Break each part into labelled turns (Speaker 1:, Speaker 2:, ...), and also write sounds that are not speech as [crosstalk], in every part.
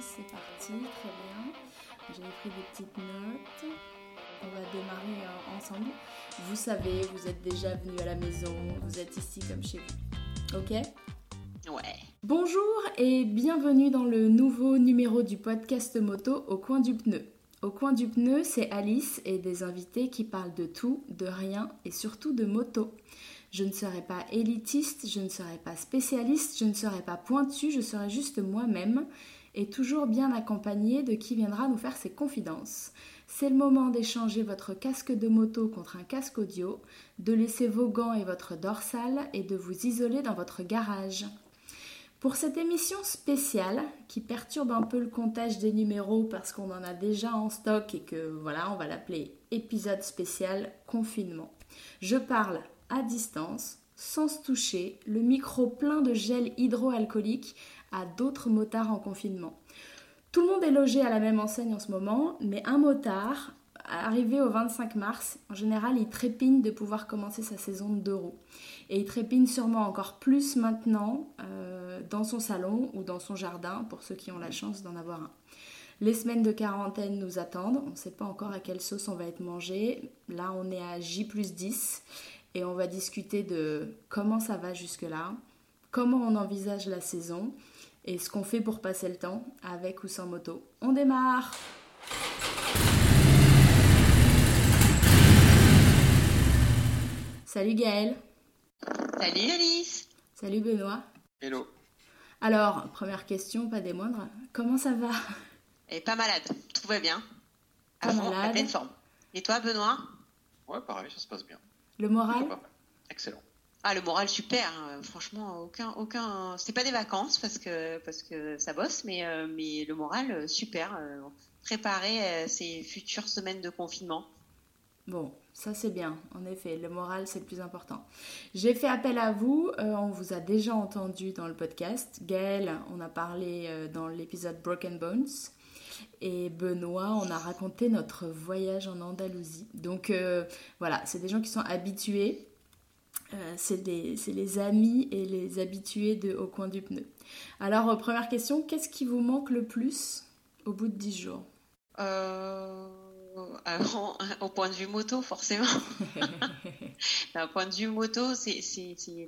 Speaker 1: c'est parti, très bien. J'ai pris des petites notes. On va démarrer euh, ensemble. Vous savez, vous êtes déjà venu à la maison, vous êtes ici comme chez vous. Ok?
Speaker 2: Ouais.
Speaker 1: Bonjour et bienvenue dans le nouveau numéro du podcast moto au coin du pneu. Au coin du pneu, c'est Alice et des invités qui parlent de tout, de rien et surtout de moto. Je ne serai pas élitiste, je ne serai pas spécialiste, je ne serai pas pointu, je serai juste moi-même et toujours bien accompagnée de qui viendra nous faire ses confidences. C'est le moment d'échanger votre casque de moto contre un casque audio, de laisser vos gants et votre dorsale et de vous isoler dans votre garage. Pour cette émission spéciale qui perturbe un peu le comptage des numéros parce qu'on en a déjà en stock et que voilà, on va l'appeler épisode spécial confinement. Je parle à distance, sans se toucher, le micro plein de gel hydroalcoolique d'autres motards en confinement. Tout le monde est logé à la même enseigne en ce moment, mais un motard, arrivé au 25 mars, en général, il trépigne de pouvoir commencer sa saison de deux roues. Et il trépigne sûrement encore plus maintenant euh, dans son salon ou dans son jardin, pour ceux qui ont la chance d'en avoir un. Les semaines de quarantaine nous attendent. On ne sait pas encore à quelle sauce on va être mangé. Là, on est à J plus 10 et on va discuter de comment ça va jusque-là, comment on envisage la saison et ce qu'on fait pour passer le temps avec ou sans moto. On démarre Salut Gaëlle
Speaker 2: Salut Alice
Speaker 1: Salut Benoît
Speaker 3: Hello
Speaker 1: Alors, première question, pas des moindres, comment ça va?
Speaker 2: Et pas malade, tout va bien.
Speaker 1: Pas
Speaker 2: À fond,
Speaker 1: malade.
Speaker 2: à pleine forme. Et toi Benoît?
Speaker 3: Ouais, pareil, ça se passe bien.
Speaker 1: Le moral?
Speaker 3: Plutôt pas mal. Excellent.
Speaker 2: Ah le moral super, hein. franchement aucun aucun c'est pas des vacances parce que parce que ça bosse mais euh, mais le moral euh, super euh, préparer ces futures semaines de confinement.
Speaker 1: Bon, ça c'est bien, en effet, le moral c'est le plus important. J'ai fait appel à vous, on vous a déjà entendu dans le podcast. Gaël, on a parlé dans l'épisode Broken Bones. Et Benoît, on a raconté notre voyage en Andalousie. Donc voilà, c'est des gens qui sont habitués. Euh, c'est les amis et les habitués de Au coin du pneu. Alors, euh, première question, qu'est-ce qui vous manque le plus au bout de 10 jours?
Speaker 2: Euh, alors, au point de vue moto, forcément. [laughs] D'un point de vue moto, c'est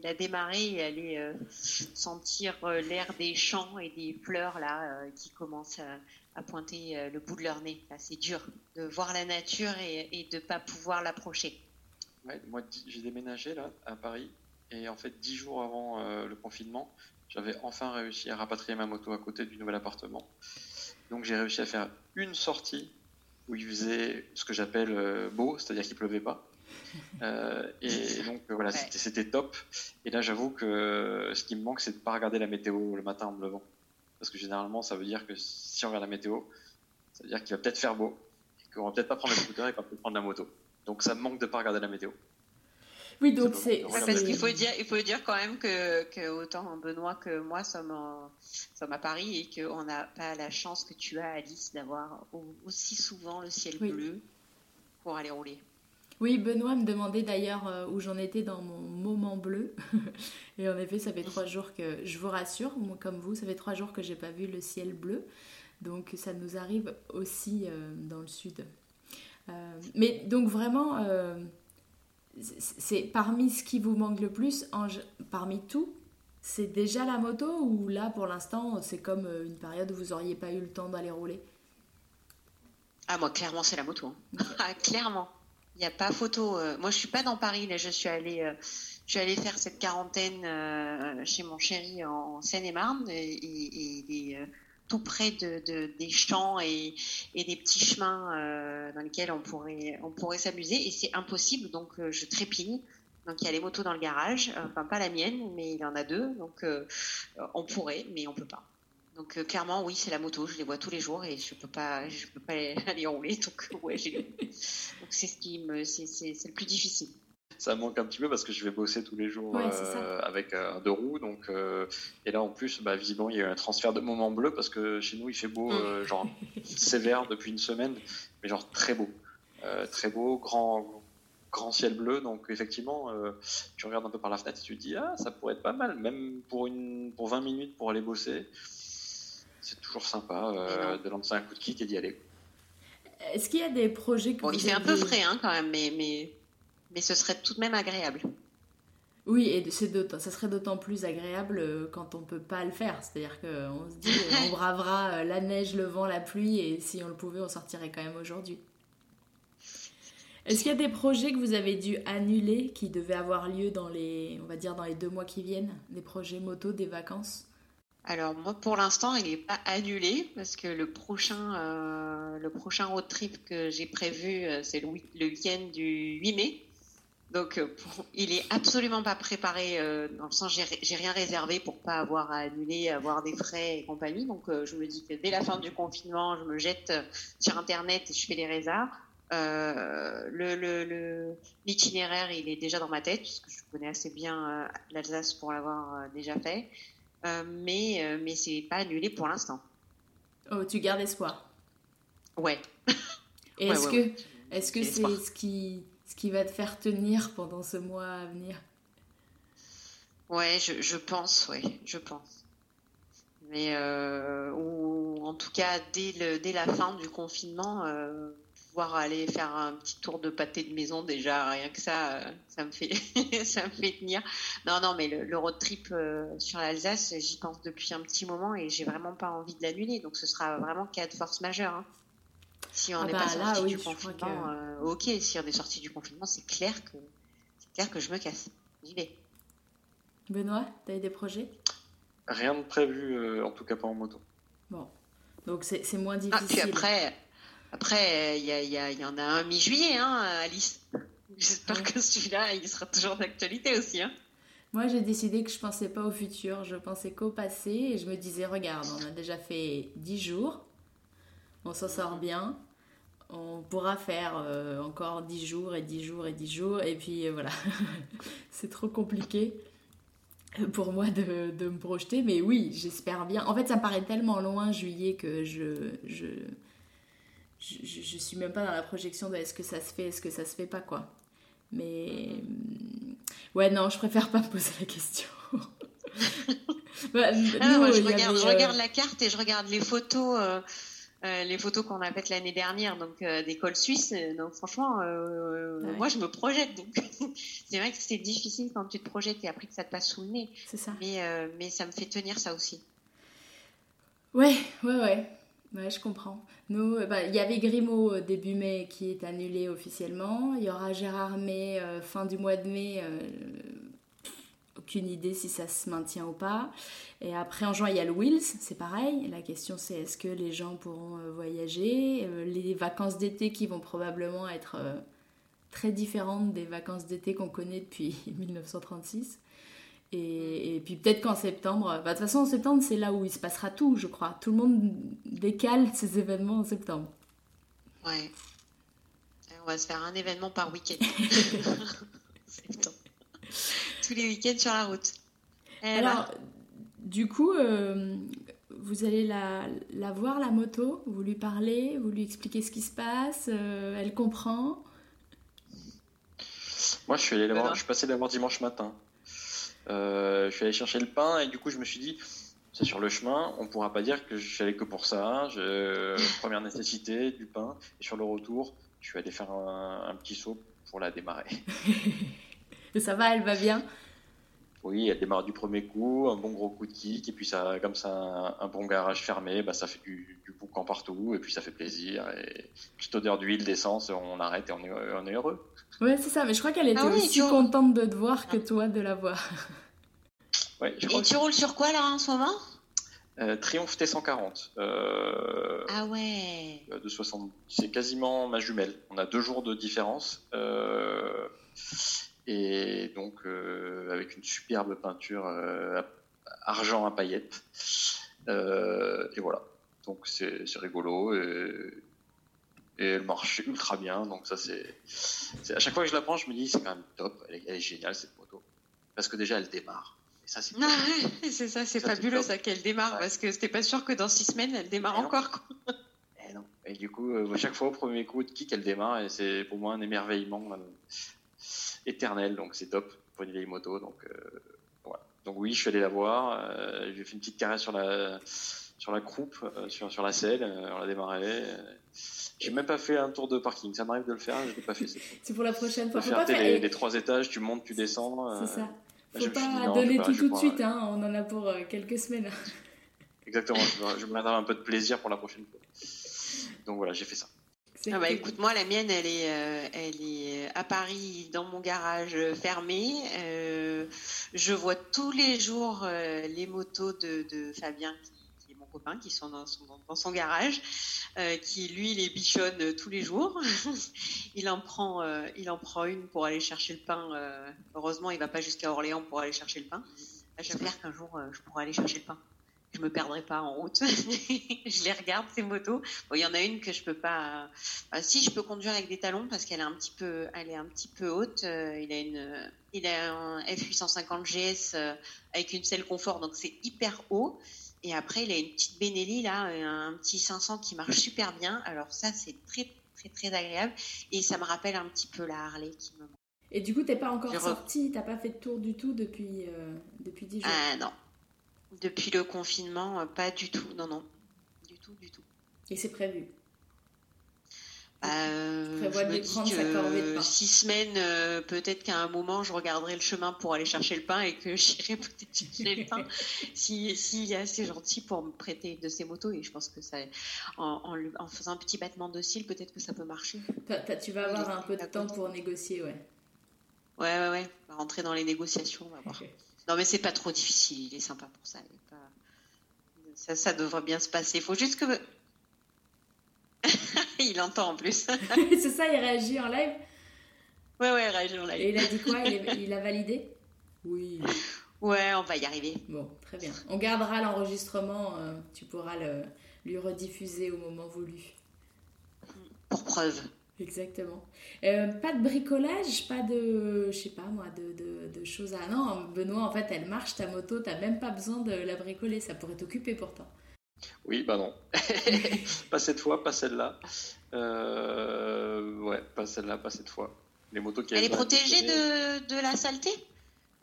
Speaker 2: la démarrer et aller sentir l'air des champs et des fleurs là qui commencent à, à pointer le bout de leur nez. C'est dur de voir la nature et, et de pas pouvoir l'approcher.
Speaker 3: Ouais, moi, j'ai déménagé là à Paris et en fait, dix jours avant euh, le confinement, j'avais enfin réussi à rapatrier ma moto à côté du nouvel appartement. Donc, j'ai réussi à faire une sortie où il faisait ce que j'appelle euh, beau, c'est-à-dire qu'il pleuvait pas. [laughs] Euh, et donc voilà,
Speaker 2: Ouais.
Speaker 3: c'était- top. Et là, j'avoue que ce qui me manque, c'est de pas regarder la météo le matin en me levant, parce que généralement, ça veut dire que si on regarde la météo, ça veut dire qu'il va peut-être faire beau, et qu'on va peut-être pas prendre le [laughs] scooter et qu'on va peut-être prendre la moto. Donc ça me manque de pas regarder la météo.
Speaker 1: Oui, donc c'est.
Speaker 2: parce qu'il faut dire, il faut dire quand même que, que autant Benoît que moi sommes, en- sommes à Paris et qu'on n'a pas la chance que tu as, Alice, d'avoir au- aussi souvent le ciel
Speaker 1: Oui.
Speaker 2: bleu pour aller rouler.
Speaker 1: Oui, Benoît me demandait d'ailleurs euh, où j'en étais dans mon moment bleu. [laughs] Et en effet, ça fait trois jours que, je vous rassure, moi comme vous, ça fait trois jours que j'ai pas vu le ciel bleu. Donc ça nous arrive aussi euh, dans le sud. Euh, mais donc vraiment, euh, c'est parmi ce qui vous manque le plus, en parmi tout, c'est déjà la moto ou là pour l'instant c'est comme euh, une période où vous auriez pas eu le temps d'aller rouler?
Speaker 2: Ah, moi, clairement, c'est la moto. hein. [laughs] Ah, clairement. Il n'y a pas photo. Moi, je suis pas dans Paris. Là, je suis allée, euh, je suis allée faire cette quarantaine euh, chez mon chéri en Seine-et-Marne et, et- tout près de, de- des champs et, des petits chemins euh, dans lesquels on pourrait, on pourrait s'amuser. Et c'est impossible, donc euh, je trépigne. Donc il y a les motos dans le garage, enfin pas la mienne, mais il y en a deux. Donc euh, on pourrait, mais on peut pas. Donc clairement, oui, c'est la moto. Je les vois tous les jours et je peux pas, je peux pas [laughs] aller rouler. Donc ouais, donc c'est ce qui me, c'est le plus difficile.
Speaker 3: Ça me manque un petit peu parce que je vais bosser tous les jours
Speaker 1: Ouais,
Speaker 3: euh, avec euh, un deux roues. Donc, euh, et là, en plus, bah, visiblement, il y a eu un transfert de moment bleu parce que chez nous, il fait beau,
Speaker 2: Mm.
Speaker 3: euh, genre sévère depuis une semaine, mais genre très beau. Euh, très beau, grand, grand ciel bleu. Donc, effectivement, euh, tu regardes un peu par la fenêtre et tu te dis, ah, ça pourrait être pas mal, même pour, une, pour 20 minutes pour aller bosser. c'est toujours sympa de lancer un coup de kick et d'y aller.
Speaker 1: Est-ce qu'il y a des projets que
Speaker 2: bon, il fait un peu frais hein, quand même, mais, mais, mais ce serait tout de même agréable.
Speaker 1: Oui, et ça serait d'autant plus agréable euh, quand on peut pas le faire. C'est-à-dire qu'on se dit, euh, [laughs] on bravera euh, la neige, le vent, la pluie, et si on le pouvait, on sortirait quand même aujourd'hui. Est-ce qu'il y a des projets que vous avez dû annuler qui devaient avoir lieu dans les, on va dire, dans les deux mois qui viennent? Des projets moto, des vacances?
Speaker 2: Alors moi pour l'instant il n'est pas annulé parce que le prochain le prochain road trip que j'ai prévu c'est le, le week-end du 8 mai donc, euh, il est absolument pas préparé euh, dans le sens j'ai rien réservé pour pas avoir à annuler, avoir des frais et compagnie. Donc, euh, je me dis que dès la fin du confinement, je me jette sur Internet et je fais les résas. le l'itinéraire, il est déjà dans ma tête puisque je connais assez bien l'Alsace pour l'avoir déjà fait. mais mais c'est pas annulé pour l'instant.
Speaker 1: Oh, tu gardes espoir.
Speaker 2: Ouais. [laughs]
Speaker 1: est-ce que est-ce que c'est ce qui qui va te faire tenir pendant ce mois à venir
Speaker 2: Ouais, je, pense, ouais, je pense. Mais euh, ou en tout cas dès, le, dès la fin du confinement, euh, pouvoir aller faire un petit tour de pâté de maison déjà, rien que ça, euh, ça me fait [laughs] ça me fait tenir. Non, non, mais le, road trip sur l'Alsace, j'y pense depuis un petit moment et j'ai vraiment pas envie de l'annuler. Donc ce sera vraiment cas de force majeure. Hein. Si on n'est ah pas bah sorti du confinement, euh, ok. Si on est sorti du confinement, c'est clair que c'est clair que je me casse. J'y vais.
Speaker 1: Benoît, tu as des projets?
Speaker 3: Rien de prévu, euh, en tout cas pas en moto.
Speaker 1: Bon, donc c'est moins difficile. Ah, puis
Speaker 2: après, après il y, y, y, en a un mi-juillet, hein, Alice. J'espère que celui-là, il sera toujours d'actualité aussi. Hein.
Speaker 1: Moi, j'ai décidé que je pensais pas au futur, je pensais qu'au passé, et je me disais, regarde, on a déjà fait 10 jours, on s'en sort bien, on pourra faire euh, encore 10 jours et 10 jours et 10 jours, et puis euh, voilà, [laughs] c'est trop compliqué pour moi de, de, me projeter, mais oui, j'espère bien. En fait, ça me paraît tellement loin, juillet, que je, je, je, je suis même pas dans la projection de est-ce que ça se fait, est-ce que ça se fait pas, quoi. Mais ouais, non, je préfère pas me poser la question. [laughs]
Speaker 2: bah, ah, je, regarde, je, regarde, la carte et je regarde les photos. Euh, les photos qu'on a faites l'année dernière, donc euh, des cols suisses. Euh, donc franchement, moi je me projette. Donc [laughs] c'est vrai que c'est difficile quand tu te projettes et après que ça te passe sous le nez.
Speaker 1: C'est ça.
Speaker 2: Mais, mais ça me fait tenir ça aussi.
Speaker 1: Ouais, ouais, ouais. Ouais, je comprends. Nous, bah, il y avait Grimaud début mai qui est annulé officiellement. Il y aura Gérard May fin du mois de mai aucune idée si ça se maintient ou pas. Et après, en juin, il y a le Wheels, c'est pareil. La question, c'est est-ce que les gens pourront euh, voyager? Euh, Les vacances d'été qui vont probablement être euh, très différentes des vacances d'été qu'on connaît depuis [laughs] 1936. Et, puis peut-être qu'en septembre, bah, de toute façon en septembre c'est là où il se passera tout, je crois. Tout le monde décale [laughs] ces événements en septembre.
Speaker 2: Ouais. On va se faire un événement par week-end. [laughs] tous les week-ends sur la route.
Speaker 1: Alors, du coup, euh, vous allez la, la, voir, la moto, vous lui parlez, vous lui expliquez ce qui se passe, euh, elle comprend.
Speaker 3: Moi, je suis, allé voir, je suis passé d'abord dimanche matin. Euh, je suis allé chercher le pain et du coup, je me suis dit, c'est sur le chemin, on pourra pas dire que je suis allé que pour ça. [laughs] première nécessité, du pain. Et sur le retour, je suis allé faire un petit saut pour la démarrer. [laughs]
Speaker 1: ça va, elle va bien
Speaker 3: Oui, elle démarre du premier coup, un bon gros coup de kick, et puis ça, comme ça, un, bon garage fermé, bah, ça fait du, du boucan partout, et puis ça fait plaisir. Et petite odeur d'huile, d'essence, on arrête et on est, on est heureux.
Speaker 1: Ouais, c'est ça, mais je crois qu'elle était ah aussi contente de te voir que toi de la voir. [laughs]
Speaker 2: Ouais, je et tu roules sur quoi là en ce moment?
Speaker 3: Euh, Triomphe T140.
Speaker 2: Euh, ah ouais.
Speaker 3: De 60. C'est quasiment ma jumelle. On a deux jours de différence. Euh, et donc euh, avec une superbe peinture euh, argent à paillettes. Euh, et voilà, donc c'est rigolo et, elle marche ultra bien. Donc ça c'est, à chaque fois que je la prends, je me dis c'est quand même top, elle est, géniale cette moto parce que déjà elle démarre.
Speaker 2: ça, c'est c'est ça, c'est fabuleux ça qu'elle démarre parce que c'était pas sûr que dans six semaines elle démarre encore.
Speaker 3: Et, non. et du coup, à chaque fois au premier coup de kick elle démarre et c'est pour moi un émerveillement éternel, donc c'est top pour une vieille moto. Donc, euh, voilà. donc oui, je suis allé la voir. Euh, j'ai fait une petite caresse sur la sur la croupe, sur, sur la selle, on l'a démarré. J'ai même pas fait un tour de parking. Ça m'arrive de le faire, je l'ai pas fait.
Speaker 1: C'est pour la prochaine fois.
Speaker 3: Faut faire les, les, trois étages, tu montes, tu descends.
Speaker 1: C'est ça. Faut pas donner tout tout de suite, hein. on en a pour quelques semaines.
Speaker 3: Exactement, je me donnerai un peu de plaisir pour la prochaine fois. Donc voilà, j'ai fait ça.
Speaker 2: Ah bah écoute, moi la mienne, elle est, euh, elle est à Paris dans mon garage fermé. Euh, je vois tous les jours euh, les motos de, de Fabien, qui, est mon copain, qui sont dans son, dans son garage, qui lui les bichonne tous les jours. [laughs] il en prend, il en prend une pour aller chercher le pain. heureusement, il va pas jusqu'à Orléans pour aller chercher le pain. J'espère qu'un jour je pourrai aller chercher le pain je me perdrai pas en route. [laughs] je les regarde ces motos. il y en a une que je peux pas. si je peux conduire avec des talons parce qu'elle est un petit peu, elle est un petit peu haute. Euh, il a une, il a un F850 GS euh, avec une selle confort, donc c'est hyper haut. Et après, il a une petite Benelli là, un petit 500 qui marche super bien. Alors ça, c'est très très très agréable et ça me rappelle un petit peu la Harley qui me.
Speaker 1: Et du coup, t'es pas encore sorti, t'as pas fait de tour du tout depuis euh, depuis 10 jours?
Speaker 2: Ah non, depuis le confinement, euh, pas du tout. Non, non. Du tout, du tout.
Speaker 1: Et c'est prévu
Speaker 2: euh, je me dis que six semaines, euh, peut-être qu'à un moment, je regarderai le chemin pour aller chercher le pain et que [laughs] j'irai peut-être chercher le pain s'il si est assez gentil pour me prêter de ses motos. Et je pense que ça, en, en, faisant un petit battement de cils, peut-être que ça peut marcher.
Speaker 1: tu vas avoir un peu de temps pour négocier, ouais.
Speaker 2: Ouais, ouais, ouais. On va rentrer dans les négociations, on va voir. Non, mais c'est pas trop difficile. Il est sympa pour ça. ça, ça, devrait bien se passer. Il faut juste que. [laughs] il entend en plus. [laughs]
Speaker 1: c'est ça, il réagit en live?
Speaker 2: Ouais, ouais, il réagit en live.
Speaker 1: Et il a dit quoi? [laughs] Il, a validé?
Speaker 2: Oui. Ouais, on va y arriver.
Speaker 1: Bon, très bien. On gardera l'enregistrement. Euh, tu pourras le, lui rediffuser au moment voulu.
Speaker 2: Pour preuve.
Speaker 1: Exactement. Euh, pas de bricolage, pas de, je sais pas moi, de, de, choses à... Non, Benoît, en fait, elle marche ta moto, t'as même pas besoin de la bricoler, ça pourrait t'occuper pourtant.
Speaker 3: Oui, bah non. [laughs] pas cette fois, pas celle-là. Euh, ouais, pas celle-là, pas cette fois. Les motos qui
Speaker 2: Elle est protégée de, de la saleté?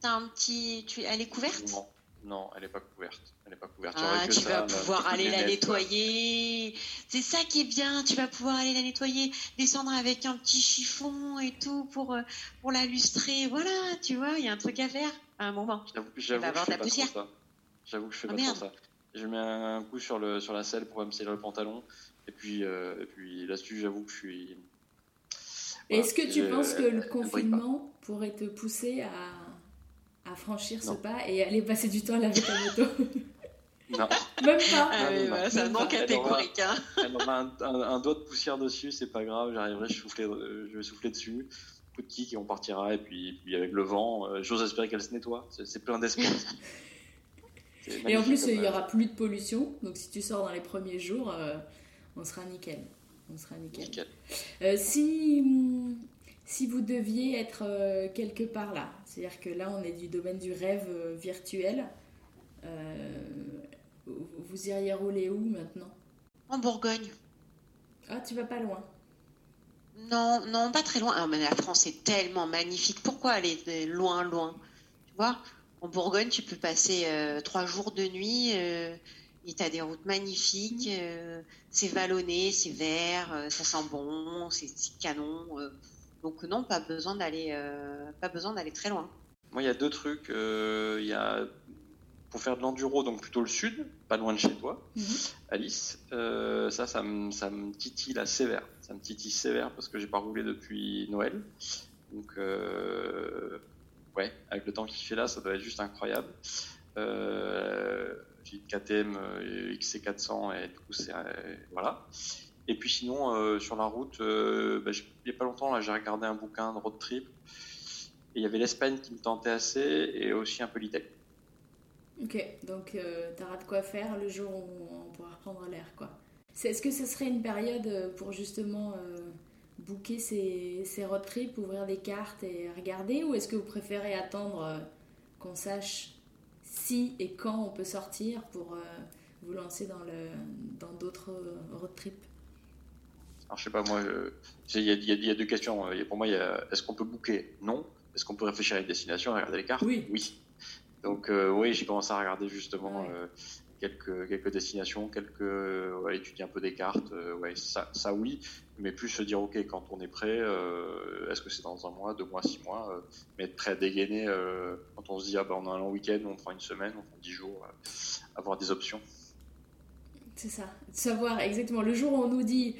Speaker 2: T'as un petit... Tu... Elle est couverte?
Speaker 3: Non, non, elle n'est pas couverte. Elle est pas couverte.
Speaker 2: Ah, tu vas pouvoir aller la nettoyer. C'est ça qui est bien. Tu vas pouvoir aller la nettoyer, descendre avec un petit chiffon et tout pour euh, pour la lustrer. Voilà, tu vois, il y a un truc à faire à un moment.
Speaker 3: J'avoue que je fais pas trop ça. J'avoue que je fais pas trop ça. Je mets un coup sur le sur la selle pour me sceller le pantalon et puis euh, et puis là-dessus, j'avoue que je suis.
Speaker 1: Est-ce que tu penses que le confinement pourrait te pousser à à franchir ce pas et aller passer du temps à laver ta moto [laughs]
Speaker 3: Non. [laughs]
Speaker 1: Même pas.
Speaker 2: Ah, c'est un non catégorique. Hein.
Speaker 3: Elle aura un, un, doigt de poussière dessus, c'est pas grave, j'arriverai, je, je vais souffler dessus. Coup de kick et on partira. Et puis, puis avec le vent, euh, j'ose espérer qu'elle se nettoie. C'est plein d'espoir. [laughs]
Speaker 1: et en plus, il n'y aura plus de pollution. Donc si tu sors dans les premiers jours, euh, on sera nickel. On sera nickel. nickel. Euh, si si vous deviez être euh, quelque part là, c'est-à-dire que là on est du domaine du rêve euh, virtuel, euh, vous iriez rouler où maintenant?
Speaker 2: En Bourgogne.
Speaker 1: Ah, tu vas pas loin
Speaker 2: Non, non, pas très loin. Ah, mais la France est tellement magnifique. Pourquoi aller loin, loin? Tu vois, en Bourgogne, tu peux passer trois jours de nuit et tu as des routes magnifiques. c'est vallonné, c'est vert, ça sent bon, c'est canon. Donc non, pas besoin d'aller, euh, pas besoin d'aller très loin.
Speaker 3: Moi, il y a deux trucs. Euh, il y a pour faire de l'enduro, donc plutôt le sud, pas loin de chez toi, mhm. Alice. Euh, ça, ça me, ça me titille la sévère. Ça me titille sévère parce que j'ai pas roulé depuis Noël. Donc ouais, avec le temps qu'il fait là, ça doit être juste incroyable. j'ai une KTM XC400 et du coup c'est voilà. Et puis sinon, euh, sur la route, euh, bah, il n'y a pas longtemps, j'ai regardé un bouquin de road trip. Il y avait l'Espagne qui me tentait assez et aussi un peu l'Italie.
Speaker 1: Ok, donc euh, tu auras de quoi faire le jour où on pourra reprendre l'air. Est-ce que ce serait une période pour justement booker ces, ces, road trips, ouvrir des cartes et regarder Ou est-ce que vous préférez attendre qu'on sache si et quand on peut sortir pour vous lancer dans d'autres dans road trips?
Speaker 3: Alors, je sais pas, moi, il y, a deux questions. Pour moi, est-ce qu'on peut booker? Non. Est-ce qu'on peut réfléchir à une destination, regarder les cartes?
Speaker 1: Oui.
Speaker 3: Oui. Donc, euh, oui, j'ai commencé à regarder justement euh, quelques, quelques destinations, quelques, étudier un peu des cartes, ouais, ça, ça oui, mais plus se dire, ok, quand on est prêt, est-ce que c'est dans un mois, deux mois, six mois, mais être prêt à dégainer quand on se dit, ah ben on a un long week-end, on prend une semaine, on prend dix jours, avoir des options.
Speaker 1: C'est ça, savoir exactement le jour où on nous dit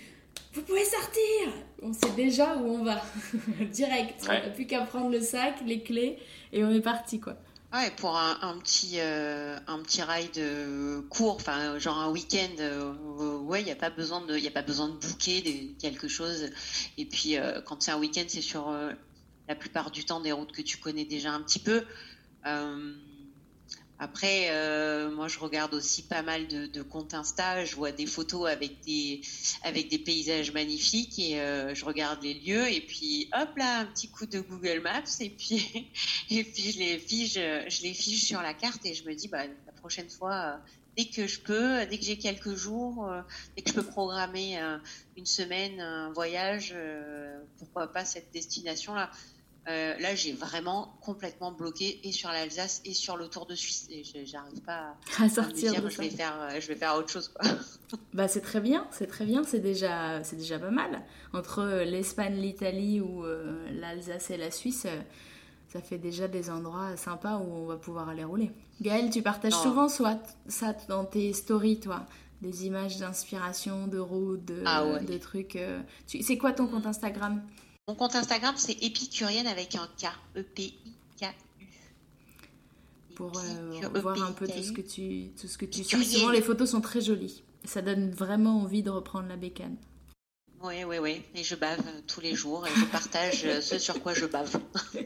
Speaker 1: vous pouvez sortir On sait déjà où on va, [laughs] direct. On n'a plus qu'à prendre le sac, les clés, et on est parti, quoi.
Speaker 2: Ouais, pour un, petit euh, un petit ride euh, court, enfin genre un week-end, euh, ouais, il n'y a pas besoin de il a pas besoin de booker quelque chose. Et puis quand c'est un week-end, c'est sur la plupart du temps des routes que tu connais déjà un petit peu. Après, euh, moi, je regarde aussi pas mal de, comptes Insta. Je vois des photos avec des avec des paysages magnifiques et euh, je regarde les lieux et puis hop là, un petit coup de Google Maps et puis [laughs] et puis je les fiche, je les fiche sur la carte et je me dis bah la prochaine fois, euh, dès que je peux, dès que j'ai quelques jours, dès que je peux programmer une semaine, un voyage, pourquoi pas cette destination là. Euh, là, j'ai vraiment complètement bloqué et sur l'Alsace et sur le Tour de Suisse. Et j'arrive pas à, sortir. dire, je vais faire, euh, je vais faire autre chose. [laughs]
Speaker 1: bah, c'est très bien, c'est très bien, c'est déjà, c'est déjà pas mal. Entre euh, l'Espagne, l'Italie ou l'Alsace et la Suisse, ça fait déjà des endroits sympas où on va pouvoir aller rouler. Gaëlle, tu partages souvent soit ça dans tes stories, toi des images d'inspiration, de routes, de, ah de trucs. C'est quoi ton compte Instagram?
Speaker 2: Mon compte Instagram, c'est épicurienne avec un K. E-P-I-K-U.
Speaker 1: Pour euh, voir un peu tout ce que tu, tout ce que tu suis. Souvent, les photos sont très jolies. Ça donne vraiment envie de reprendre la bécane.
Speaker 2: Oui, oui, oui. Et je bave tous les jours et je partage euh, ce sur quoi je bave. [laughs]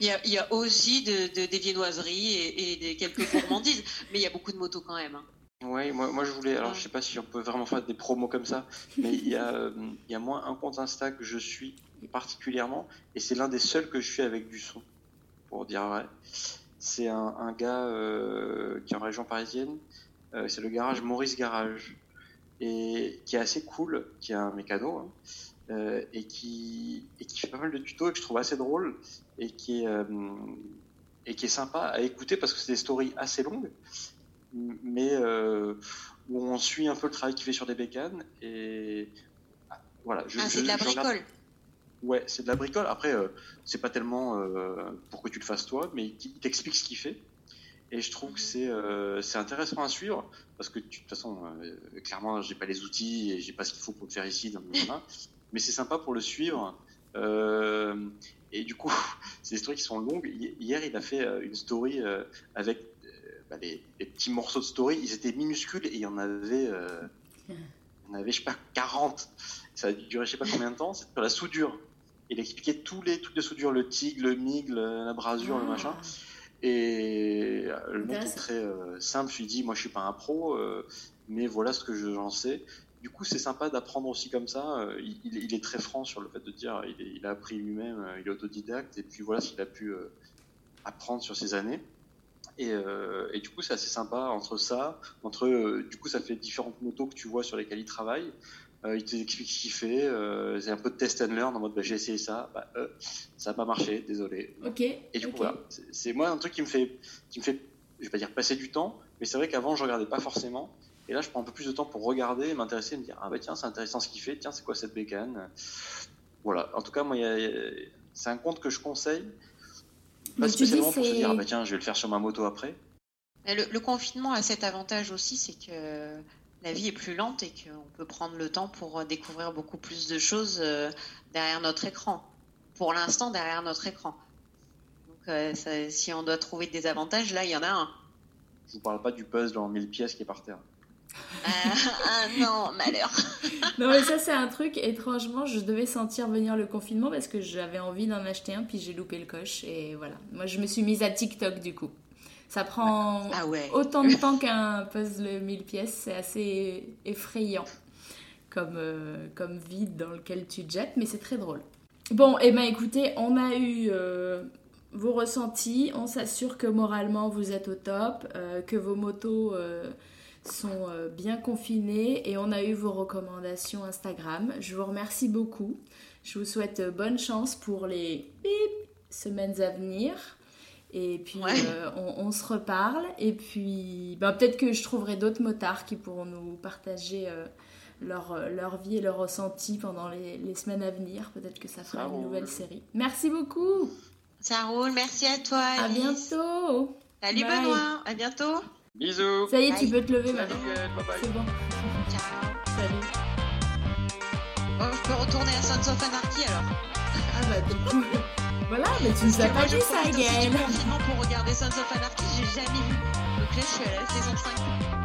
Speaker 2: il, y a, aussi de, des viennoiseries et, des quelques gourmandises, mais il y a beaucoup de motos quand même. Hein.
Speaker 3: Oui, moi, moi je voulais, alors je sais pas si on peut vraiment faire des promos comme ça, mais il y a, euh, il y a moi un compte Insta que je suis particulièrement, et c'est l'un des seuls que je suis avec du son, pour dire vrai. C'est un, un, gars euh, qui est en région parisienne, euh, c'est le garage Maurice Garage, et qui est assez cool, qui a un mécano, hein, et, qui, et qui fait pas mal de tutos et que je trouve assez drôle, et qui est, et qui est sympa à écouter parce que c'est des stories assez longues mais euh, où on suit un peu le travail qu'il fait sur des bécanes. Et
Speaker 2: voilà. Je, ah, c'est de la bricole.
Speaker 3: Ouais, c'est de la bricole. Après, euh, c'est pas tellement euh, pour que tu le fasses toi, mais il t'explique ce qu'il fait. Et je trouve que mhm. c'est c'est intéressant à suivre parce que de toute façon, clairement, j'ai pas les outils et j'ai pas ce qu'il faut pour le faire ici dans [laughs] mais c'est sympa pour le suivre. et du coup, [laughs] c'est des stories qui sont longues. Hier, il a fait une story avec bah, les, petits morceaux de story, ils étaient minuscules et il y en avait, euh, on avait je sais pas, 40. Ça a duré je sais pas combien de temps. C'était pour la soudure. Il expliquait tous les trucs de soudure, le TIG, le MIG, la brasure, le ah. machin. Et euh, le mec est très euh, simple. Je lui dis, moi je suis pas un pro, mais voilà ce que j'en sais. Du coup, c'est sympa d'apprendre aussi comme ça. Il, est très franc sur le fait de dire, il, il a appris lui-même, il est autodidacte, et puis voilà ce qu'il a pu apprendre sur ces années. Euh, et, du coup, c'est assez sympa entre ça, entre euh, du coup, ça fait différentes motos que tu vois sur lesquelles il travaille. Euh, il t'explique ce qu'il fait. c'est un peu de test and learn en mode bah, j'ai essayé ça, bah, ça n'a pas marché, désolé.
Speaker 1: Ok.
Speaker 3: Et du coup, voilà, c'est moi un truc qui me fait, qui me fait, je vais pas dire passer du temps, mais c'est vrai qu'avant je regardais pas forcément. Et là, je prends un peu plus de temps pour regarder, m'intéresser, me dire ah bah tiens, c'est intéressant ce qu'il fait. Tiens, c'est quoi cette bécane? Voilà. En tout cas, moi, c'est un compte que je conseille pas spécialement pour se dire, ah bah tiens, je vais le faire sur ma moto après.
Speaker 2: Le, confinement a cet avantage aussi, c'est que la vie est plus lente et qu'on peut prendre le temps pour découvrir beaucoup plus de choses euh, derrière notre écran. Pour l'instant, derrière notre écran. Donc, euh, si on doit trouver des avantages, là, il y en a un.
Speaker 3: Je vous parle pas du puzzle en 1000 pièces qui est par terre.
Speaker 2: Ah, ah non, malheur. [laughs]
Speaker 1: non mais ça c'est un truc, étrangement, je devais sentir venir le confinement parce que j'avais envie d'en acheter un, puis j'ai loupé le coche. Et voilà, moi je me suis mise à TikTok du coup. Ça prend ah autant de temps qu'un puzzle 1000 pièces, c'est assez effrayant comme, euh, comme vide dans lequel tu te jettes, mais c'est très drôle. Bon, et eh ben écoutez, on a eu euh, vos ressentis, on s'assure que moralement vous êtes au top, euh, que vos motos sont euh, bien confinés et on a eu vos recommandations Instagram. Je vous remercie beaucoup. Je vous souhaite euh, bonne chance pour les semaines à venir. Et puis on, se reparle. Et puis ben, peut-être que je trouverai d'autres motards qui pourront nous partager leur, leur vie et leur ressenti pendant les, les semaines à venir. Peut-être que ça fera une nouvelle série. Merci beaucoup.
Speaker 2: Ça roule, merci à toi.
Speaker 1: À bientôt.
Speaker 2: Salut Benoît, à bientôt.
Speaker 3: Bisous.
Speaker 1: Ça y est, tu peux te lever maintenant.
Speaker 3: C'est bon.
Speaker 2: Ciao.
Speaker 1: Salut.
Speaker 2: Oh, je peux retourner à Sons of Anarchy alors.
Speaker 1: Ah bah du coup. voilà, mais tu nous as pas dit ça, Gaël.
Speaker 2: confinement pour regarder Sons of Anarchy, j'ai jamais vu. Donc là, je suis à la saison 5.